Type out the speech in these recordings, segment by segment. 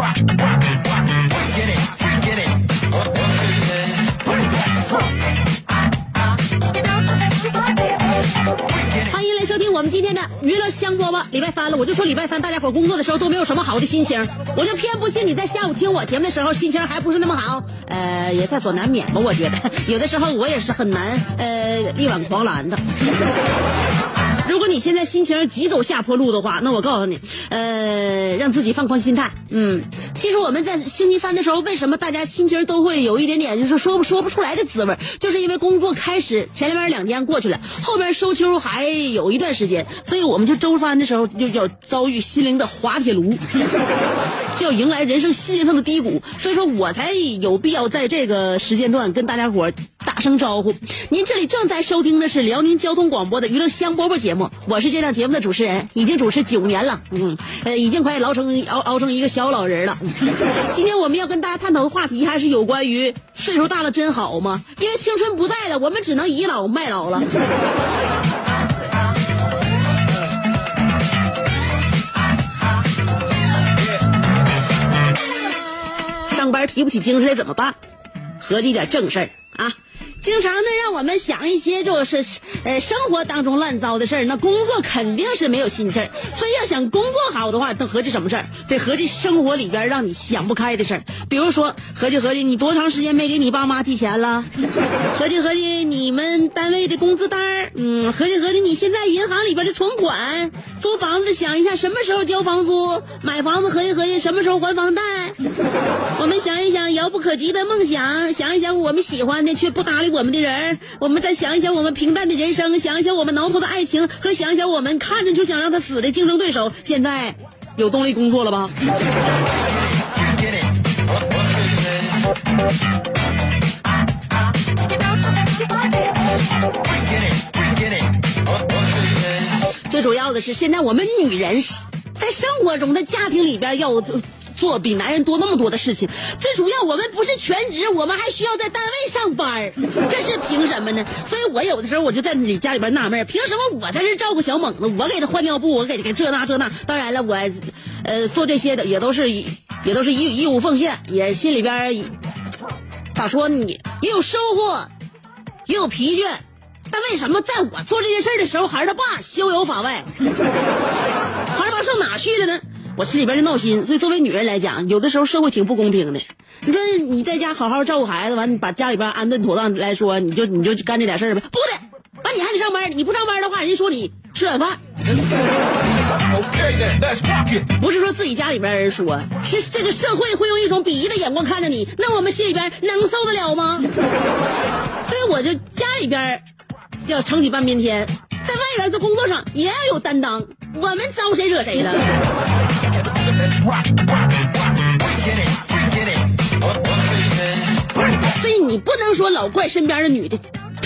欢迎来收听我们今天的娱乐香饽饽。礼拜三了，我就说礼拜三大家伙工作的时候都没有什么好的心情，我就偏不信你在下午听我节目的时候心情还不是那么好。呃，也在所难免吧，我觉得有的时候我也是很难呃力挽狂澜的。如果你现在心情急走下坡路的话，那我告诉你，呃，让自己放宽心态。嗯，其实我们在星期三的时候，为什么大家心情都会有一点点就是说不说不出来的滋味，就是因为工作开始前面两天过去了，后边收秋还有一段时间，所以我们就周三的时候就要遭遇心灵的滑铁卢，就要迎来人生心灵上的低谷，所以说我才有必要在这个时间段跟大家伙打声招呼。您这里正在收听的是辽宁交通广播的娱乐香饽饽节目，我是这档节目的主持人，已经主持九年了，嗯，呃，已经快熬成熬熬成一个小老人了。今天我们要跟大家探讨的话题还是有关于岁数大了真好吗？因为青春不在了，我们只能倚老卖老了。上班提不起精神来怎么办？合计点正事儿啊！经常的让我们想一些就是呃生活当中乱糟的事儿，那工作肯定是没有心气儿。所以要想工作好的话，得合计什么事儿？得合计生活里边让你想不开的事儿。比如说，合计合计你多长时间没给你爸妈寄钱了？合计合计你们单位的工资单儿，嗯，合计合计你现在银行里边的存款，租房子想一下什么时候交房租，买房子合计合计什么时候还房贷。我们想一想遥不可及的梦想，想一想我们喜欢的却不搭理我们的人，我们再想一想我们平淡的人生，想一想我们挠头的爱情，和想一想我们看着就想让他死的竞争对手。现在有动力工作了吧？最主要的是，现在我们女人在生活中、的家庭里边要做比男人多那么多的事情。最主要，我们不是全职，我们还需要在单位上班儿这是凭什么呢？所以我有的时候我就在你家里边纳闷，凭什么我在这照顾小猛子，我给他换尿布，我给他这那这那。当然了，我呃做这些的也都是也都是义义务奉献，也心里边咋说呢？也有收获，也有疲倦。但为什么在我做这件事儿的时候，孩儿他爸逍遥法外？孩儿爸上哪去了呢？我心里边就闹心。所以作为女人来讲，有的时候社会挺不公平的。你说你在家好好照顾孩子，完你把家里边安顿妥当来说，你就你就干这点事儿呗？不的，完你还得上班。你不上班的话，人家说你吃软饭。不是说自己家里边人说，是这个社会会用一种鄙夷的眼光看着你，那我们心里边能受得了吗？所以我就家里边要撑起半边天，在外边在工作上也要有担当。我们招谁惹谁了？所以你不能说老怪身边的女的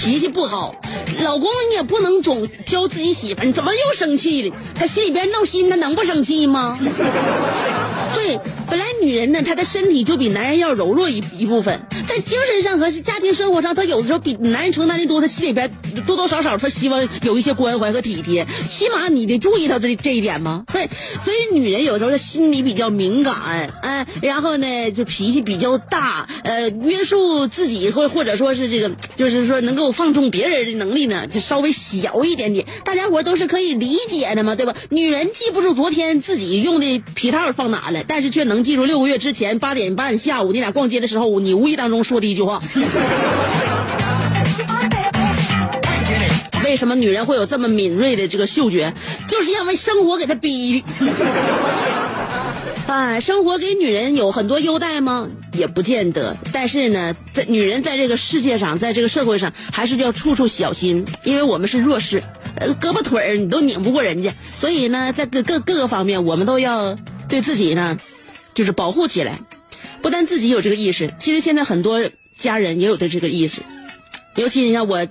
脾气不好，老公你也不能总挑自己媳妇儿，你怎么又生气了？他心里边闹心，他能不生气吗？对，本来女人呢，她的身体就比男人要柔弱一一部分，在精神上和家庭生活上，她有的时候比男人承担的多，她心里边多多少少她希望有一些关怀和体贴，起码你得注意到这这一点吗？对，所以女人有时候她心里比较敏感，哎，然后呢就脾气比较大，呃，约束自己或或者说是这个，就是说能够放纵别人的能力呢，就稍微小一点点，大家伙都是可以理解的嘛，对吧？女人记不住昨天自己用的皮套放哪了，但是却能记住六个月之前八点半下午你俩逛街的时候，你无意当中说的一句话。为什么女人会有这么敏锐的这个嗅觉？就是因为生活给她逼的。啊，生活给女人有很多优待吗？也不见得。但是呢，在女人在这个世界上，在这个社会上，还是要处处小心，因为我们是弱势，呃，胳膊腿儿你都拧不过人家。所以呢，在各各各个方面，我们都要对自己呢，就是保护起来。不但自己有这个意识，其实现在很多家人也有的这个意识。尤其你像我，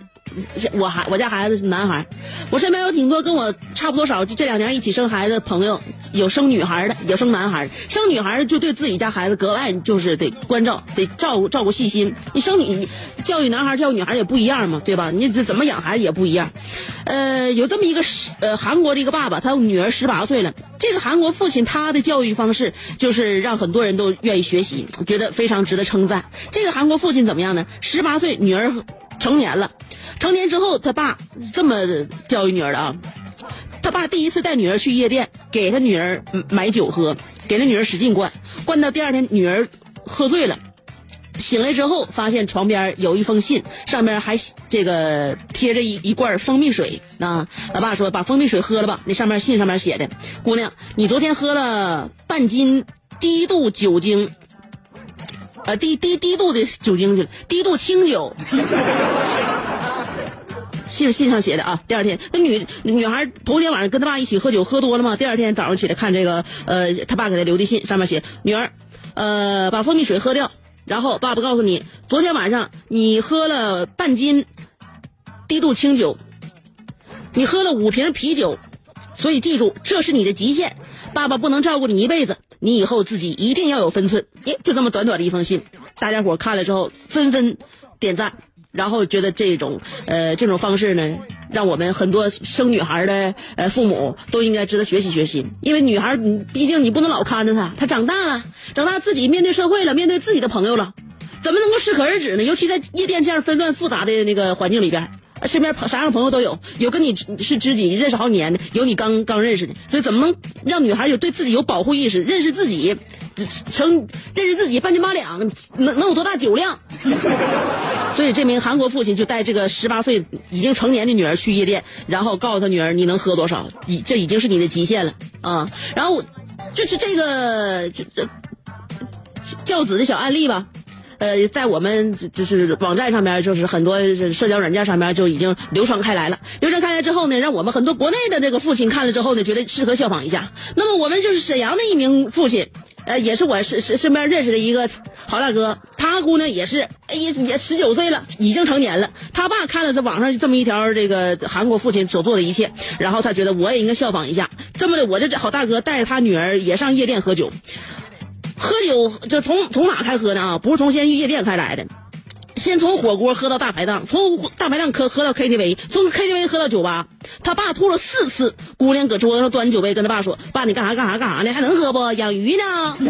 我孩我家孩子是男孩，我身边有挺多跟我差不多少，这两年一起生孩子的朋友，有生女孩的，有生男孩的。生女孩就对自己家孩子格外就是得关照，得照顾照顾细心。你生女教育男孩教育女孩也不一样嘛，对吧？你这怎么养孩子也不一样。呃，有这么一个呃韩国的一个爸爸，他女儿十八岁了。这个韩国父亲他的教育方式就是让很多人都愿意学习，觉得非常值得称赞。这个韩国父亲怎么样呢？十八岁女儿成年了，成年之后他爸这么教育女儿的啊。他爸第一次带女儿去夜店，给他女儿买酒喝，给他女儿使劲灌，灌到第二天女儿喝醉了。醒来之后，发现床边有一封信，上面还这个贴着一一罐蜂蜜水啊。老爸说：“把蜂蜜水喝了吧。”那上面信上面写的：“姑娘，你昨天喝了半斤低度酒精，呃，低低低度的酒精去了，低度清酒。”信信上写的啊。第二天，那女女孩头天晚上跟他爸一起喝酒，喝多了嘛。第二天早上起来看这个，呃，他爸给他留的信，上面写：“女儿，呃，把蜂蜜水喝掉。”然后爸爸告诉你，昨天晚上你喝了半斤低度清酒，你喝了五瓶啤酒，所以记住这是你的极限。爸爸不能照顾你一辈子，你以后自己一定要有分寸。耶，就这么短短的一封信，大家伙看了之后纷纷点赞，然后觉得这种呃这种方式呢，让我们很多生女孩的呃父母都应该值得学习学习。因为女孩，你毕竟你不能老看着她，她长大了，长大自己面对社会了，面对自己的朋友了，怎么能够适可而止呢？尤其在夜店这样纷乱复杂的那个环境里边。身边啥样朋友都有，有跟你是知己认识好几年的，有你刚刚认识的，所以怎么能让女孩有对自己有保护意识，认识自己，成认识自己半斤八两，能能有多大酒量？所以这名韩国父亲就带这个十八岁已经成年的女儿去夜店，然后告诉他女儿你能喝多少，已这已经是你的极限了啊！然后就是这个这这教子的小案例吧。呃，在我们就是网站上面，就是很多社交软件上面就已经流传开来了。流传开来之后呢，让我们很多国内的这个父亲看了之后呢，觉得适合效仿一下。那么我们就是沈阳的一名父亲，呃，也是我身身身边认识的一个好大哥，他姑娘也是，哎呀，也十九岁了，已经成年了。他爸看了这网上这么一条这个韩国父亲所做的一切，然后他觉得我也应该效仿一下。这么的，我这好大哥带着他女儿也上夜店喝酒。喝酒就从从哪开喝呢啊？不是从先去夜店开来的，先从火锅喝到大排档，从大排档喝喝到 KTV，从 KTV 喝到酒吧。他爸吐了四次，姑娘搁桌子上端酒杯，跟他爸说：“爸，你干啥干啥干啥呢？还能喝不？养鱼呢。”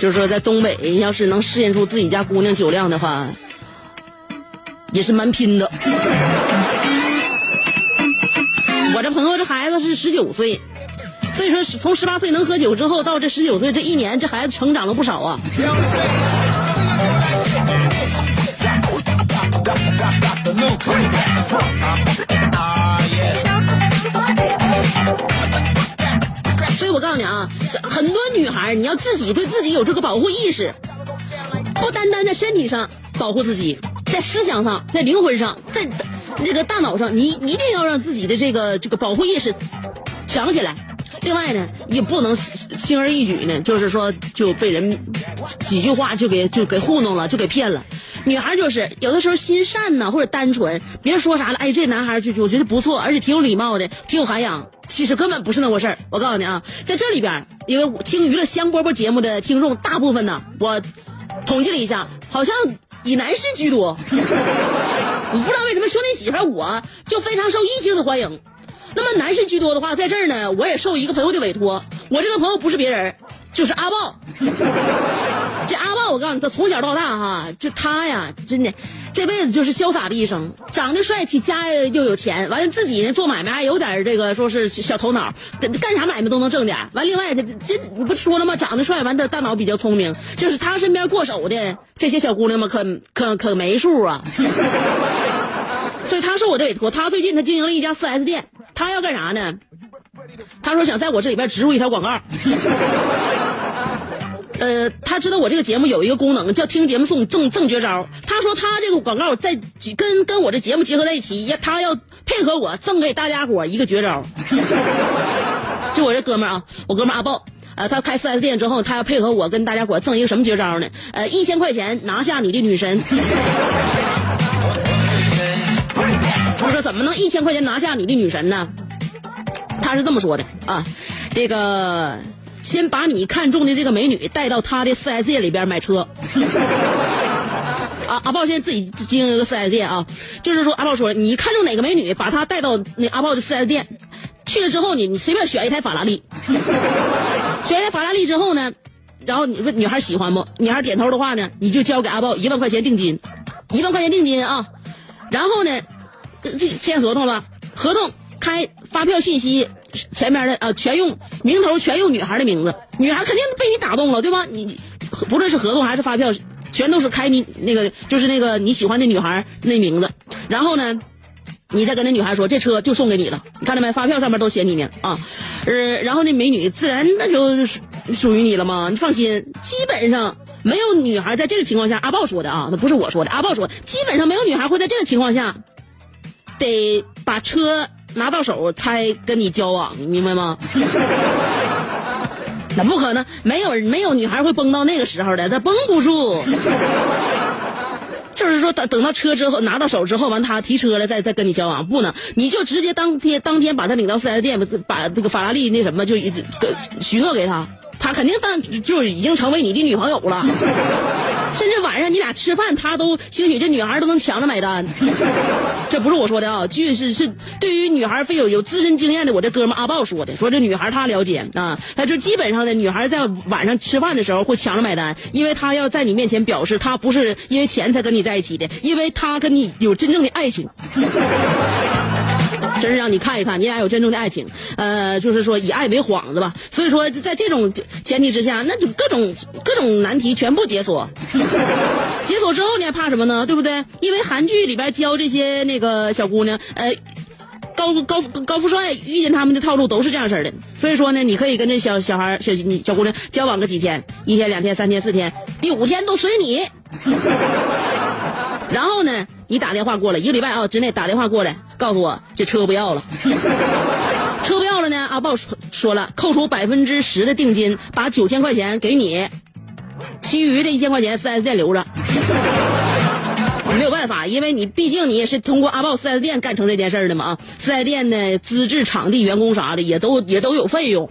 就是说，在东北，要是能试验出自己家姑娘酒量的话。也是蛮拼的。我这朋友这孩子是十九岁，所以说从十八岁能喝酒之后到这十九岁这一年，这孩子成长了不少啊。所以我告诉你啊，很多女孩你要自己对自己有这个保护意识，不单单在身体上保护自己。在思想上，在灵魂上，在这个大脑上，你一定要让自己的这个这个保护意识强起来。另外呢，也不能轻而易举呢，就是说就被人几句话就给就给糊弄了，就给骗了。女孩就是有的时候心善呐，或者单纯，别人说啥了，哎，这男孩就就我觉得不错，而且挺有礼貌的，挺有涵养。其实根本不是那回事儿。我告诉你啊，在这里边，因为听娱乐香饽饽节目的听众大部分呢，我统计了一下，好像以男士居多。我不知道为什么兄弟媳妇儿我就非常受异性的欢迎。那么男士居多的话，在这儿呢，我也受一个朋友的委托。我这个朋友不是别人，就是阿豹。这阿豹，我告诉你，他从小到大哈，就他呀，真的这辈子就是潇洒的一生，长得帅气，家又有钱，完了自己呢做买卖还有点这个说是小头脑，干啥买卖都能挣点。完，另外他这你不说了吗？长得帅，完他大脑比较聪明，就是他身边过手的这些小姑娘们可可可没数啊。所以他受我的委托，他最近他经营了一家四 S 店，他要干啥呢？他说想在我这里边植入一条广告。呃，他知道我这个节目有一个功能叫听节目送赠赠绝招。他说他这个广告在跟跟我这节目结合在一起，他要配合我赠给大家伙一个绝招。就我这哥们儿啊，我哥们阿豹，呃，他开 4S 店之后，他要配合我跟大家伙赠一个什么绝招呢？呃，一千块钱拿下你的女神。就说怎么能一千块钱拿下你的女神呢？他是这么说的啊，这个。先把你看中的这个美女带到他的 4S 店里边买车。啊，阿豹现在自己经营一个 4S 店啊，就是说阿豹说，你看中哪个美女，把她带到那阿豹的 4S 店，去了之后你你随便选一台法拉利，选一台法拉利之后呢，然后你问女孩喜欢不？女孩点头的话呢，你就交给阿豹一万块钱定金，一万块钱定金啊，然后呢，签合同了，合同开发票信息。前面的啊，全用名头，全用女孩的名字，女孩肯定被你打动了，对吧？你不论是合同还是发票，全都是开你那个，就是那个你喜欢的女孩那名字。然后呢，你再跟那女孩说，这车就送给你了，你看到没？发票上面都写你名啊。呃，然后那美女自然那就属于你了嘛。你放心，基本上没有女孩在这个情况下，阿豹说的啊，那不是我说的，阿豹说，基本上没有女孩会在这个情况下，得把车。拿到手才跟你交往，明白吗？那不可能，没有没有女孩会崩到那个时候的，她崩不住。就是说，等等到车之后拿到手之后，完他提车了，再再跟你交往，不能，你就直接当天当天把他领到四 S 店，把这个法拉利那什么就许诺给他。他肯定当就已经成为你的女朋友了，甚至晚上你俩吃饭，他都兴许这女孩都能抢着买单。这不是我说的啊，据是是对于女孩非有有资深经验的我这哥们阿豹说的，说这女孩他了解啊，他就基本上的女孩在晚上吃饭的时候会抢着买单，因为她要在你面前表示她不是因为钱才跟你在一起的，因为她跟你有真正的爱情。真是让你看一看，你俩有真正的爱情，呃，就是说以爱为幌子吧。所以说，在这种前提之下，那就各种各种难题全部解锁。解锁之后你还怕什么呢？对不对？因为韩剧里边教这些那个小姑娘，呃，高高高富帅遇见他们的套路都是这样式的。所以说呢，你可以跟这小小孩小小姑娘交往个几天，一天两天三天四天，第五天都随你。然后呢？你打电话过来，一个礼拜啊之内打电话过来，告诉我这车不要了。车不要了呢？阿豹说说了，扣除百分之十的定金，把九千块钱给你，其余的一千块钱四 S 店留着。没有办法，因为你毕竟你也是通过阿豹四 S 店干成这件事的嘛啊。四 S 店呢，资质、场地、员工啥的也都也都有费用。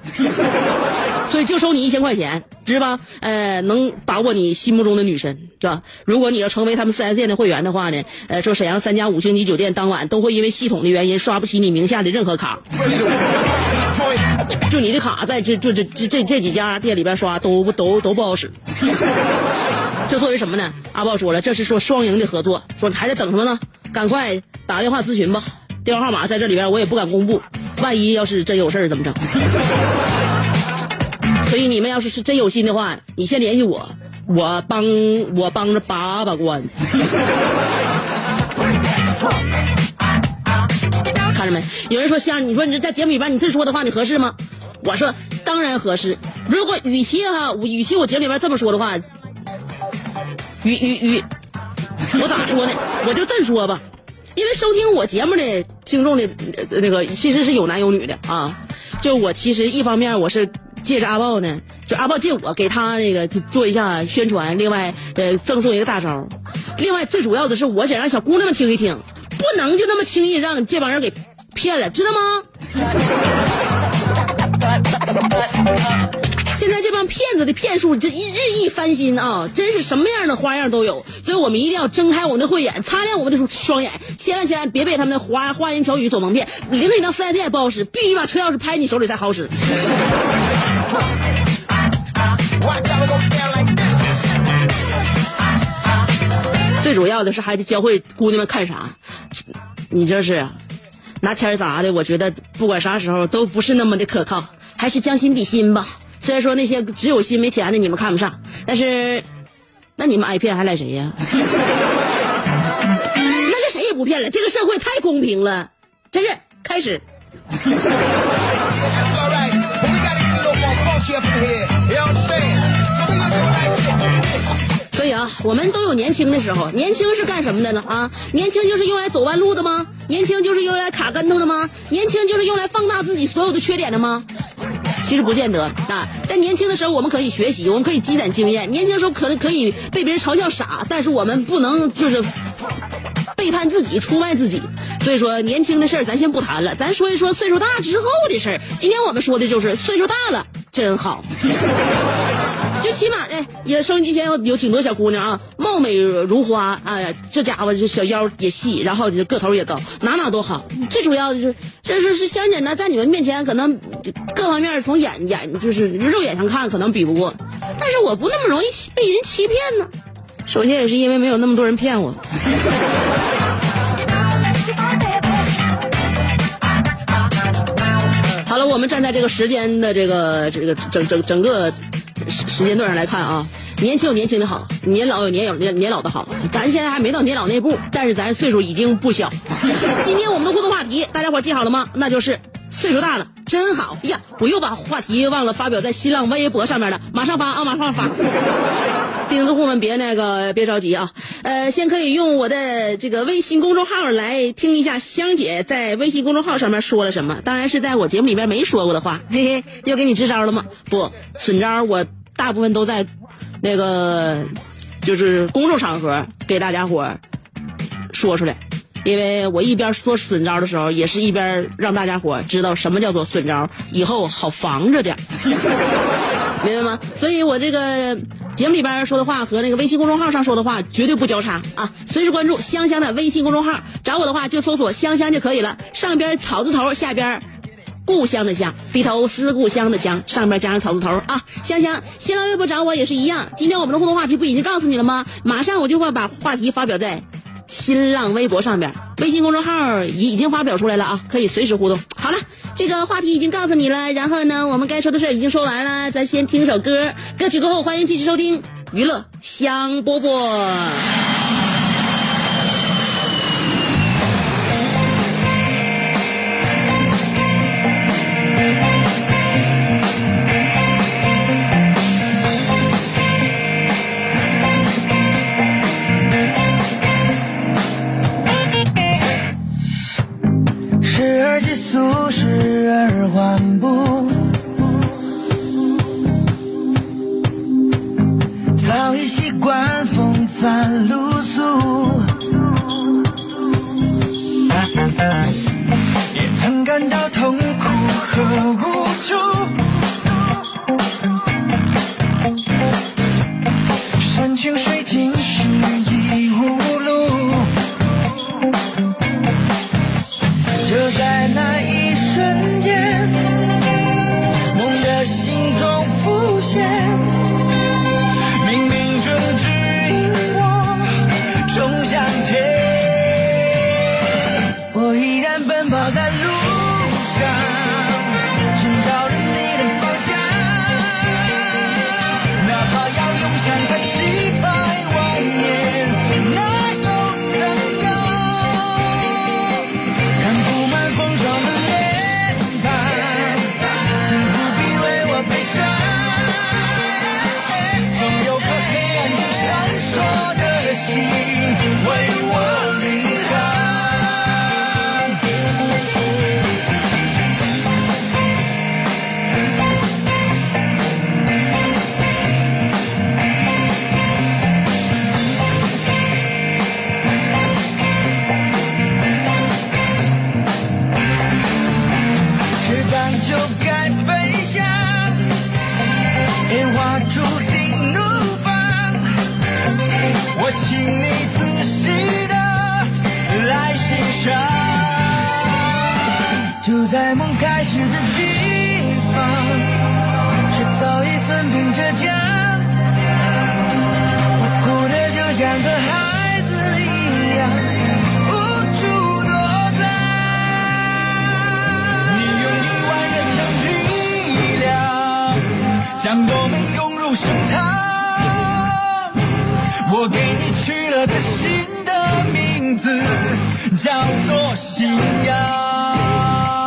所以就收你一千块钱，是吧？呃，能把握你心目中的女神，是吧？如果你要成为他们四 S 店的会员的话呢，呃，说沈阳三家五星级酒店当晚都会因为系统的原因刷不起你名下的任何卡，就你的卡在这这这这这这几家店里边刷都都都不好使。这作为什么呢？阿豹说了，这是说双赢的合作，说还在等什么呢？赶快打电话咨询吧，电话号码在这里边，我也不敢公布，万一要是真有事怎么整？所以你们要是是真有心的话，你先联系我，我帮我帮着把把关。看着没？有人说香，你说你这在节目里边你这说的话你合适吗？我说当然合适。如果与其哈，与其我节目里边这么说的话，与与 与，我咋说呢？我就这么说吧，因为收听我节目的听众的那个其实是有男有女的啊。就我其实一方面我是。借着阿豹呢，就阿豹借我给他那个做一下宣传，另外呃赠送一个大招。另外，最主要的是，我想让小姑娘们听一听，不能就那么轻易让这帮人给骗了，知道吗？现在这帮骗子的骗术这日益翻新啊，真是什么样的花样都有，所以我们一定要睁开我们的慧眼，擦亮我们的双眼，千万千万别被他们的花花言巧语所蒙骗。领你到四 S 店不好使，必须把车钥匙拍你手里才好使。最主要的是还得教会姑娘们看啥，你这是拿钱砸的，我觉得不管啥时候都不是那么的可靠，还是将心比心吧。虽然说那些只有心没钱的你们看不上，但是那你们挨骗还赖谁呀？那这谁也不骗了，这个社会太公平了，真是开始。所以啊，我们都有年轻的时候。年轻是干什么的呢？啊，年轻就是用来走弯路的吗？年轻就是用来卡跟头的吗？年轻就是用来放大自己所有的缺点的吗？其实不见得啊，在年轻的时候我们可以学习，我们可以积攒经验。年轻的时候可能可以被别人嘲笑傻，但是我们不能就是背叛自己、出卖自己。所以说，年轻的事儿咱先不谈了，咱说一说岁数大之后的事儿。今天我们说的就是岁数大了真好。就起码哎，也收音机前有有挺多小姑娘啊，貌美如花，哎呀，这家伙这小腰也细，然后个头也高，哪哪都好。最主要的是，这是是香姐呢，在你们面前可能各方面从眼眼就是肉眼上看可能比不过，但是我不那么容易被人欺骗呢。首先也是因为没有那么多人骗我。好了，我们站在这个时间的这个这个整整整个时时间段上来看啊，年轻有年轻的好，年老有年有年年老的好。咱现在还没到年老那步，但是咱岁数已经不小。今天我们的互动话题，大家伙记好了吗？那就是岁数大了真好呀！我又把话题忘了发表在新浪微博上面了，马上发啊，马上发。钉子户们别那个别着急啊，呃，先可以用我的这个微信公众号来听一下香姐在微信公众号上面说了什么。当然是在我节目里边没说过的话，嘿嘿，又给你支招了吗？不，损招我大部分都在那个就是公众场合给大家伙儿说出来，因为我一边说损招的时候，也是一边让大家伙儿知道什么叫做损招，以后好防着点。明白吗？所以我这个节目里边说的话和那个微信公众号上说的话绝对不交叉啊！随时关注香香的微信公众号，找我的话就搜索“香香”就可以了。上边草字头，下边故乡的乡，低头思故乡的乡，上边加上草字头啊！香香，新浪微博找我也是一样。今天我们的互动话题不已经告诉你了吗？马上我就会把话题发表在新浪微博上边，微信公众号已已经发表出来了啊，可以随时互动。好了，这个话题已经告诉你了，然后呢，我们该说的事儿已经说完了，咱先听首歌，歌曲过后欢迎继续收听娱乐香饽饽。请你仔细的来欣赏。就在梦开始的地方，却早已生病着僵。我哭的就像个孩你取了个新的名字，叫做信仰。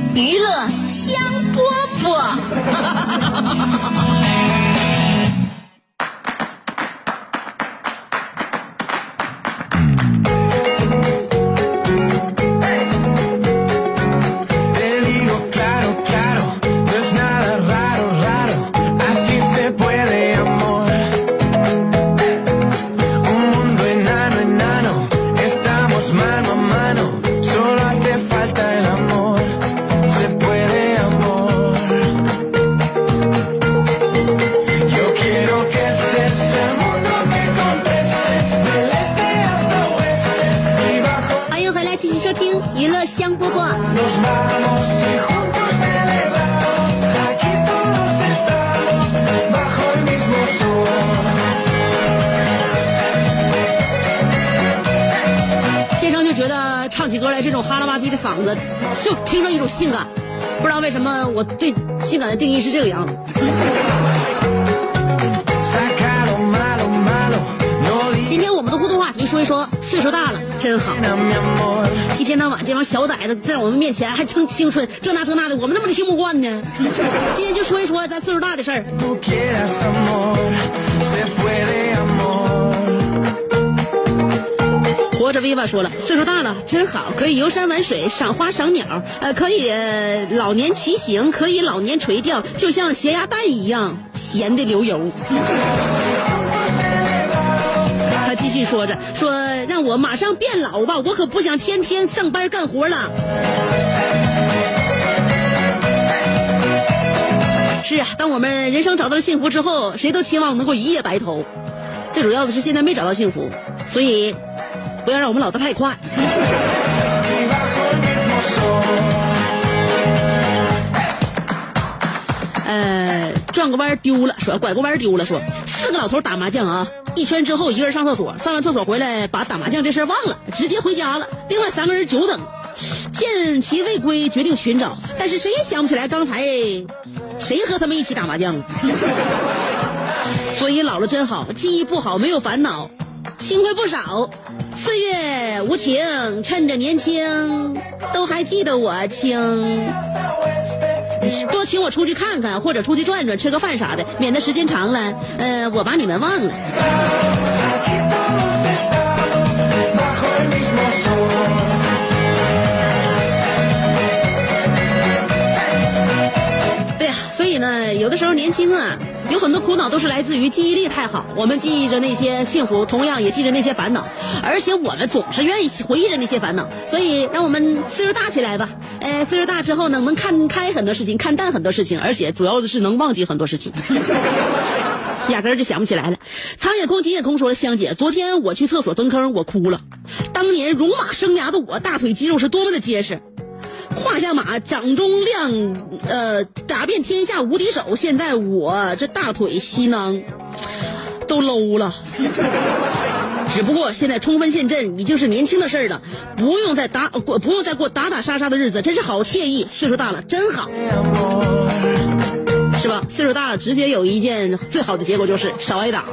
娱乐香饽饽。就听着一种性感。不知道为什么，我对性感的定义是这个样子。今天我们的互动话题说一说岁数大了真好，一天到晚这帮小崽子在我们面前还称青春，这那这那的，我们怎么听不惯呢？今天就说一说咱岁数大的事儿。活着 viva 说了，岁数大了真好，可以游山玩水、赏花赏鸟，呃，可以、老年骑行，可以老年垂钓，就像咸鸭蛋一样咸的流油。他继续说着，说让我马上变老吧，我可不想天天上班干活了。是啊，当我们人生找到了幸福之后，谁都期望能够一夜白头。最主要的是现在没找到幸福，所以不要让我们老得太快。呃，转个弯丢了，说拐个弯丢了，说四个老头打麻将啊，一圈之后一个人上厕所，上完厕所回来把打麻将这事儿忘了，直接回家了。另外三个人久等，见其未归，决定寻找，但是谁也想不起来刚才谁和他们一起打麻将。所以老了真好，记忆不好没有烦恼，轻快不少。岁月无情，趁着年轻，都还记得我轻。多请我出去看看，或者出去转转，吃个饭啥的，免得时间长了，呃，我把你们忘了。对呀、所以呢，有的时候年轻啊，有很多苦恼都是来自于记忆力太好，我们记忆着那些幸福，同样也记着那些烦恼，而且我们总是愿意回忆着那些烦恼。所以，让我们岁数大起来吧。呃，岁数大之后呢，能看开很多事情，看淡很多事情，而且主要的是能忘记很多事情。压根就想不起来了。苍野空、金野空说了：“香姐，昨天我去厕所蹲坑，我哭了。当年戎马生涯的我，大腿肌肉是多么的结实，胯下马，掌中亮，呃，打遍天下无敌手。现在我这大腿西囊都 low 了。只不过现在冲锋陷阵已经是年轻的事儿了，不用再打过，不用再过打打杀杀的日子，真是好惬意。岁数大了，真好。”是吧？岁数大了，直接有一件最好的结果就是少挨打。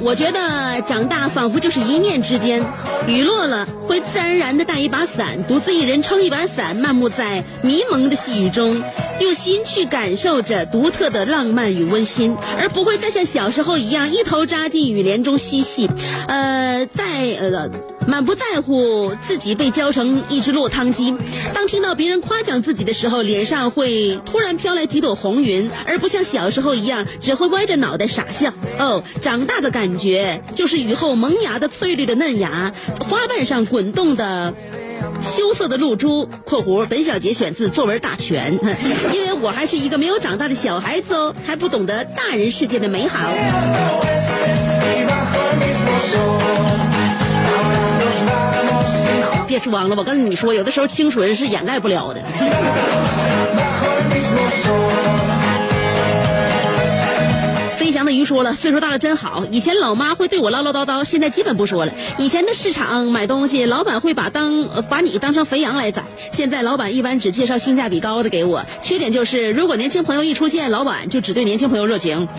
我觉得长大仿佛就是一念之间，雨落了会自然而然的带一把伞，独自一人撑一把伞，漫步在迷蒙的细雨中。用心去感受着独特的浪漫与温馨，而不会再像小时候一样一头扎进雨帘中嬉戏，呃，在呃满不在乎自己被浇成一只落汤鸡。当听到别人夸奖自己的时候，脸上会突然飘来几朵红云，而不像小时候一样只会歪着脑袋傻笑。哦，长大的感觉就是雨后萌芽的翠绿的嫩芽，花瓣上滚动的。羞涩的露珠（括弧本小节选自作文大全），因为我还是一个没有长大的小孩子哦，还不懂得大人世界的美好。别装了，我跟你说，有的时候清纯是掩盖不了的。飞翔的鱼说了，岁数大了真好。以前老妈会对我唠唠叨叨，现在基本不说了。以前的市场买东西，老板会把当把你当成肥羊来宰，现在老板一般只介绍性价比高的给我。缺点就是，如果年轻朋友一出现，老板就只对年轻朋友热情。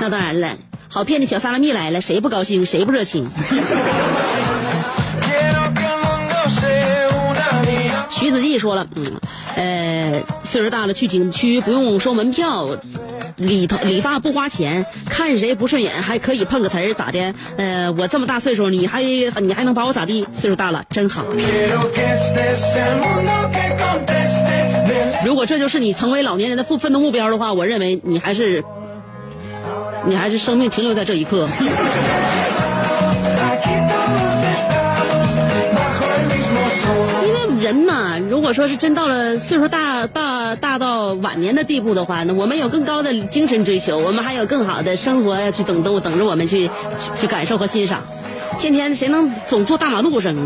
那当然了，好骗的小萨拉米来了，谁不高兴，谁不热情？徐子骥说了，嗯。呃，岁数大了去景区不用收门票，理头理发不花钱，看谁不顺眼还可以碰个瓷儿咋的？呃，我这么大岁数，你还你还能把我咋地？岁数大了真好。如果这就是你成为老年人的奋奋斗目标的话，我认为你还是你还是生命停留在这一刻。因为人嘛，如果说是真到了岁数大大大到晚年的地步的话，那我们有更高的精神追求，我们还有更好的生活要去等等等着我们去去感受和欣赏。天天谁能总坐大马路上？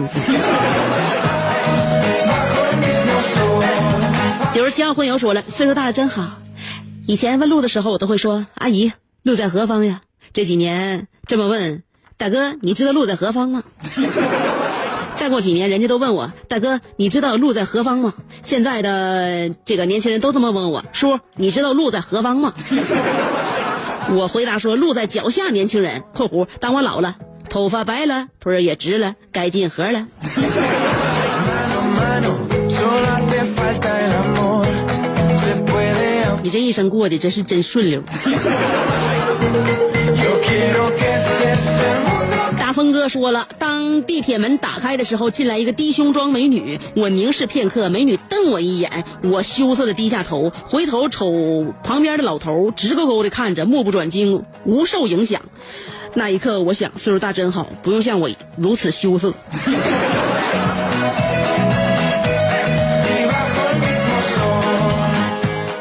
九十七号婚友说了，岁数大了真好。以前问路的时候，我都会说：“阿姨，路在何方呀？”这几年这么问，大哥，你知道路在何方吗？再过几年，人家都问我大哥，你知道路在何方吗？现在的这个年轻人都这么问我，叔，你知道路在何方吗？我回答说，路在脚下。年轻人（括弧）当我老了，头发白了，腿儿也直了，该进河了。你这一生过的真是真顺溜。峰哥说了，当地铁门打开的时候，进来一个低胸装美女，我凝视片刻，美女瞪我一眼，我羞涩的低下头，回头瞅旁边的老头，直勾勾的看着，目不转睛，无受影响。那一刻，我想，岁数大真好，不用像我如此羞涩。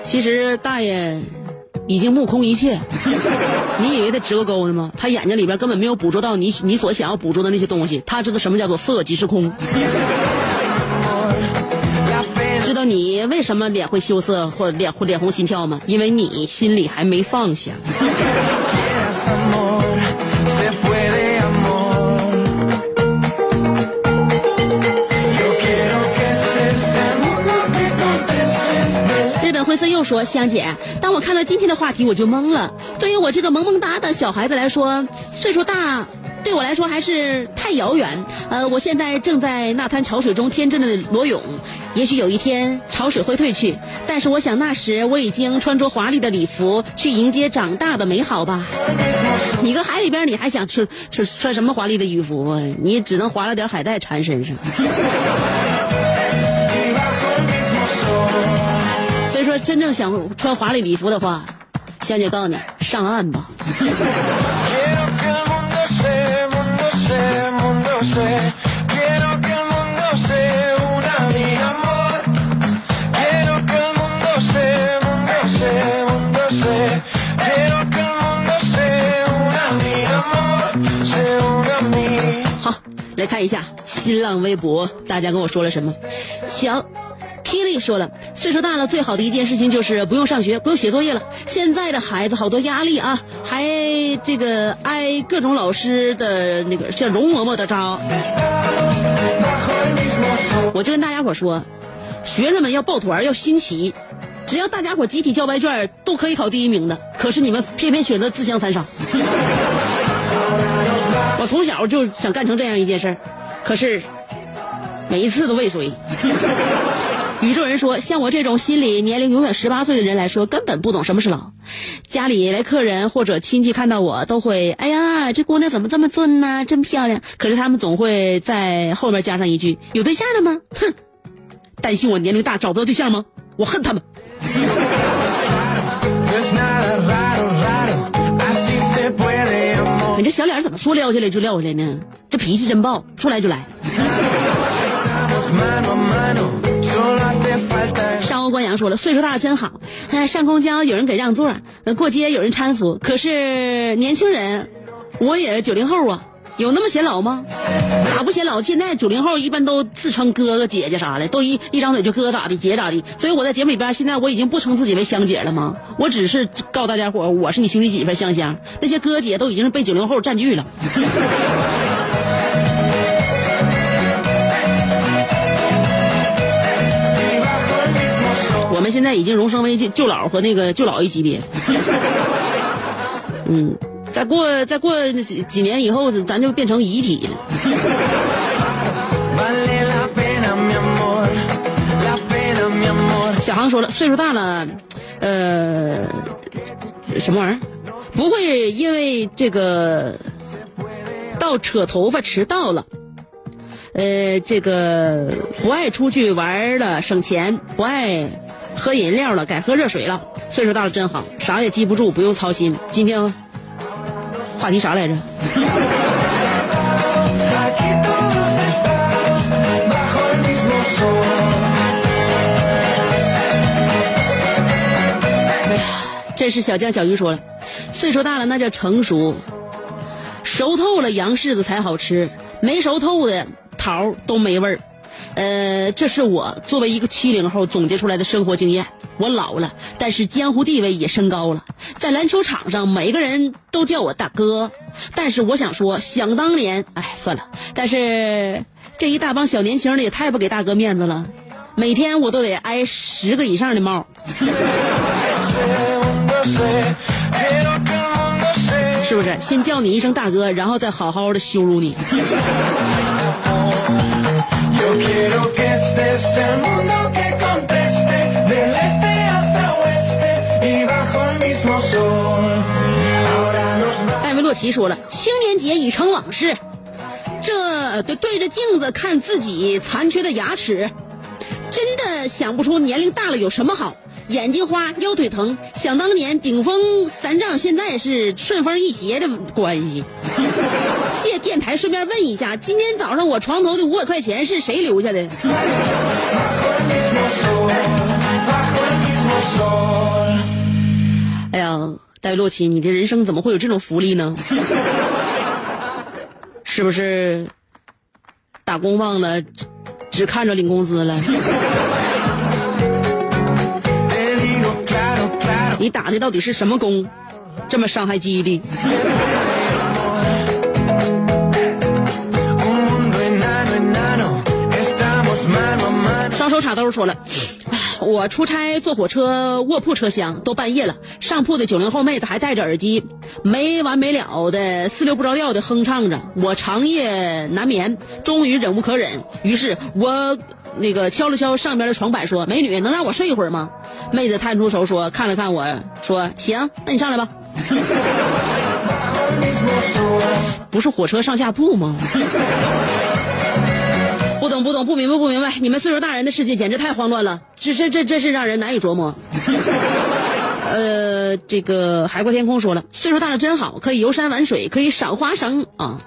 其实，大爷。已经目空一切，你以为他直个勾呢吗？他眼睛里边根本没有捕捉到你你所想要捕捉的那些东西。他知道什么叫做色即是空，知道你为什么脸会羞涩或脸或脸红心跳吗？因为你心里还没放下。又说香姐，当我看到今天的话题，我就懵了。对于我这个萌萌哒的小孩子来说，岁数大。对我来说还是太遥远。呃，我现在正在那滩潮水中天真的裸泳，也许有一天潮水会退去，但是我想那时我已经穿着华丽的礼服去迎接长大的美好吧。你搁海里边，你还想穿穿穿什么华丽的衣服？你只能划了点海带缠身上。真正想穿华丽礼服的话，香姐告诉你，上岸吧。好，来看一下新浪微博，大家跟我说了什么？强。Kili 说了，岁数大了，最好的一件事情就是不用上学，不用写作业了。现在的孩子好多压力啊，还这个挨各种老师的那个像容嬷嬷的招。我就跟大家伙说，学生们要抱团，要新奇，只要大家伙集体交白卷，都可以考第一名的。可是你们偏偏选择自相残杀。我从小就想干成这样一件事儿，可是每一次都未遂。宇宙人说，像我这种心理年龄永远十八岁的人来说，根本不懂什么是老。家里来客人或者亲戚看到我，都会哎呀，这姑娘怎么这么俊呢？真漂亮。可是他们总会在后面加上一句：有对象了吗？哼，担心我年龄大找不到对象吗？我恨他们。你这小脸怎么说撂下来就撂下来呢？这脾气真爆，说来就来。Estamos mano a mano. Solo hace falta. 上欧关阳说了，岁数大了真好。哎，上公交有人给让座，过街有人搀扶。可是年轻人，我也九零后啊，有那么显老吗？咋不显老？现在九零后一般都自称哥哥姐姐啥的，都一一张嘴就哥咋的，姐咋的。所以我在节目里边，现在我已经不称自己为香姐了吗？我只是告诉大家伙，我是你兄弟媳妇香香。那些哥姐都已经是被九零后占据了。们现在已经荣升为舅舅老和那个舅老爷级别。嗯，再过再过几几年以后，咱就变成遗体了。小航说了，岁数大了，呃，什么玩意儿？不会因为这个到扯头发迟到了，呃，这个不爱出去玩了省钱，不爱喝饮料了改喝热水了。岁数大了真好，啥也记不住，不用操心。今天话题啥来着？这是小江小鱼说了，岁数大了那叫成熟，熟透了洋柿子才好吃，没熟透的桃都没味儿。呃，这是我作为一个七零后总结出来的生活经验。我老了，但是江湖地位也升高了，在篮球场上每个人都叫我大哥。但是我想说，想当年，哎，算了。但是这一大帮小年轻的也太不给大哥面子了，每天我都得挨十个以上的帽。是不是？先叫你一声大哥，然后再好好的羞辱你。戴维洛奇说了，青年节已成往事，这对对着镜子看自己残缺的牙齿，真的想不出年龄大了有什么好。眼睛花，腰腿疼。想当年顶峰三丈，现在是顺风一斜的关系。借电台顺便问一下，今天早上我床头的五百块钱是谁留下的？哎呀，戴洛奇，你的人生怎么会有这种福利呢？是不是打工忘了，只看着领工资了？你打的到底是什么工？这么伤害记忆力？双手插兜说了，我出差坐火车卧铺车厢，都半夜了，上铺的九零后妹子还戴着耳机，没完没了的四六不着调的哼唱着，我长夜难眠，终于忍无可忍，于是我那个敲了敲上边的床板，说：“美女，能让我睡一会儿吗？”妹子探出头说，看了看我说：“行，那你上来吧。”不是火车上下铺吗？不懂不懂不明白不明白，你们岁数大人的世界简直太慌乱了，这这这这是让人难以琢磨。呃，这个海阔天空说了，岁数大了真好，可以游山玩水，可以赏花赏啊，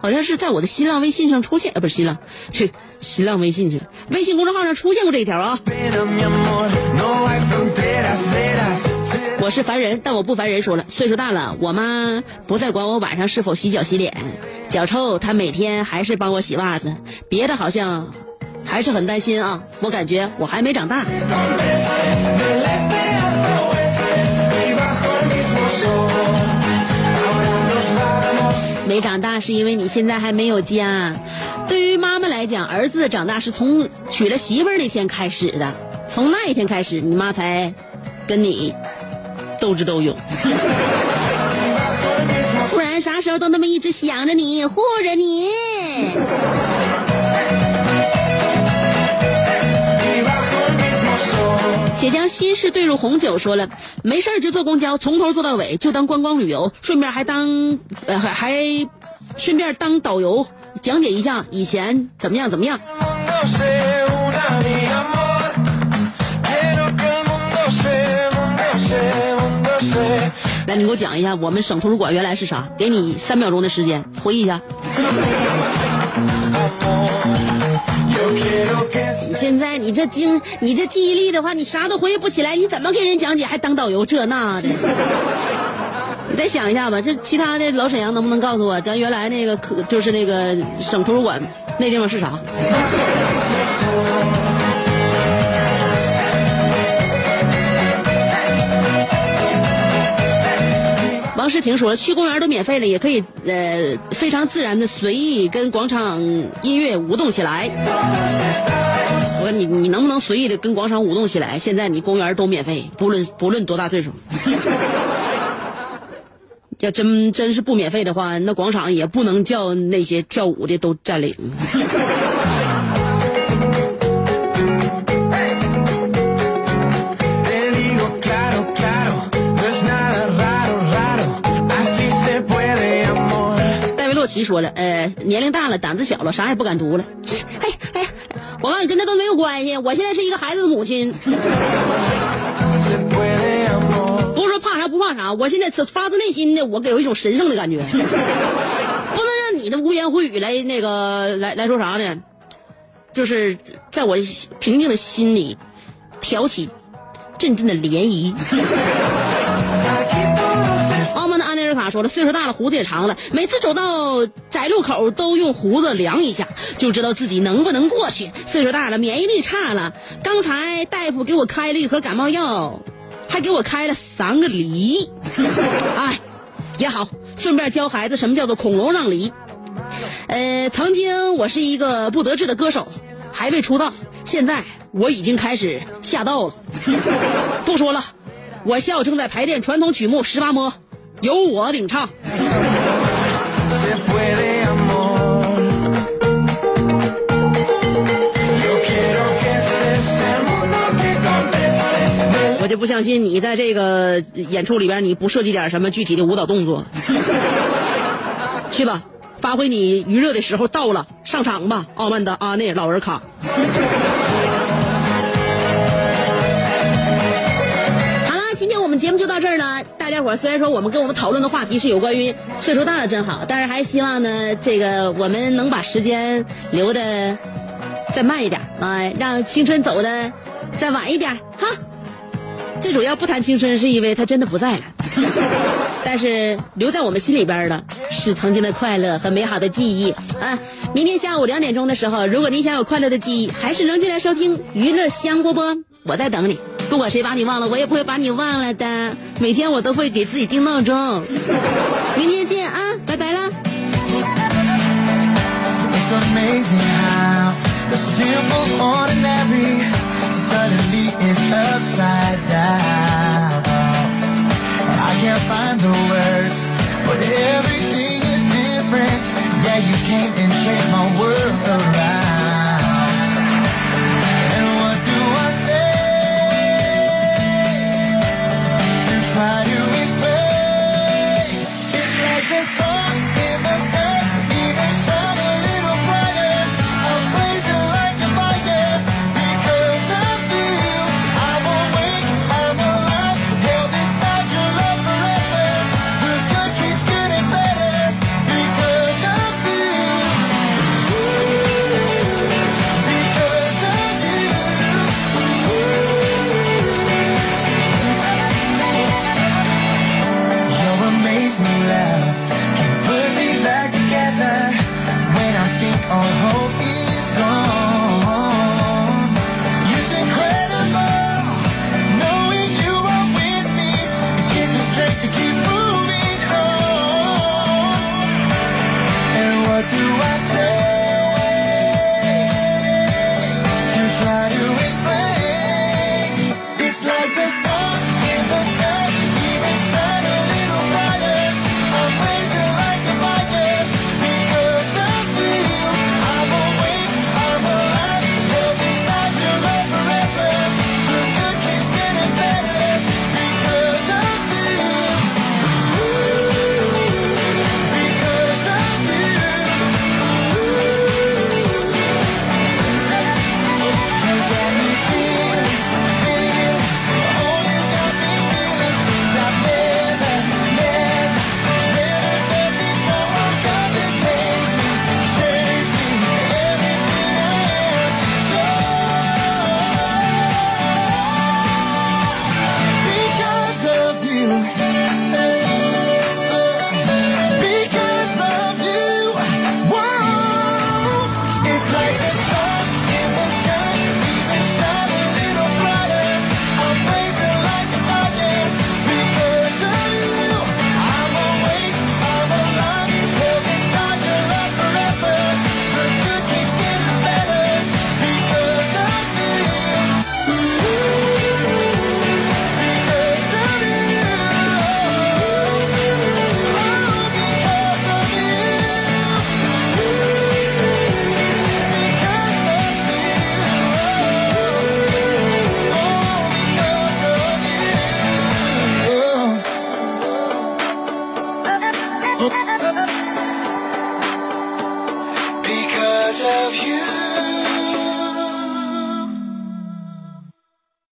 好像是在我的新浪微信上出现，呃，不是新浪，去新浪微信去，微信公众号上出现过这一条啊。我是凡人，但我不烦人。说了，岁数大了，我妈不再管我晚上是否洗脚洗脸，脚臭她每天还是帮我洗袜子，别的好像还是很担心啊。我感觉我还没长大。没长大是因为你现在还没有家。对于妈妈来讲，儿子长大是从娶了媳妇儿那天开始的，从那一天开始，你妈才跟你斗智斗勇。不然啥时候都那么一直想着你，护着你。且将心事兑入红酒，说了，没事儿就坐公交，从头坐到尾，就当观光旅游，顺便还当呃还还顺便当导游，讲解一下以前怎么样怎么样。来，你给我讲一下，我们省图书馆原来是啥？给你三秒钟的时间回忆一下。你现在你这经你这记忆力的话，你啥都回忆不起来，你怎么给人讲解？还当导游这那的？你再想一下吧，这其他的老沈阳能不能告诉我，咱原来那个可就是那个省图书馆那地方是啥？是听说，去公园都免费了，也可以呃非常自然的随意跟广场音乐舞动起来。我说你你能不能随意的跟广场舞动起来？现在你公园都免费，不论不论多大岁数。要真真是不免费的话，那广场也不能叫那些跳舞的都占领。说了，呃，年龄大了，胆子小了，啥也不敢读了。哎哎呀，我告诉你，跟那都没有关系。我现在是一个孩子的母亲，不是说怕啥不怕啥，我现在发自内心的，我给有一种神圣的感觉，不能让你的污言秽语来那个来来说啥呢？就是在我平静的心里挑起阵阵的涟漪。说了，岁数大了，胡子也长了，每次走到窄路口都用胡子量一下，就知道自己能不能过去。岁数大了，免疫力差了。刚才大夫给我开了一盒感冒药，还给我开了三个梨。哎，也好，顺便教孩子什么叫做孔融让梨。呃，曾经我是一个不得志的歌手，还未出道，现在我已经开始下道了。不说了，我校正在排练传统曲目《十八摸》，由我领唱。我就不相信你在这个演出里边你不设计点什么具体的舞蹈动作。去吧，发挥你余热的时候到了，上场吧，傲慢的阿内老尔卡。节目就到这儿了。大家伙虽然说我们跟我们讨论的话题是有关于岁数大了真好，但是还是希望呢，这个我们能把时间留的再慢一点啊、让青春走的再晚一点哈。最主要不谈青春，是因为他真的不在了。但是留在我们心里边的是曾经的快乐和美好的记忆啊！明天下午两点钟的时候，如果你想有快乐的记忆，还是能进来收听娱乐香饽饽，我在等你。不管谁把你忘了，我也不会把你忘了的。每天我都会给自己定闹钟。明天见啊，拜拜啦！It's amazing how the simple, ordinary suddenly is upside down. I can't find the words, but everything is different. Yeah, you came and changed my world around. this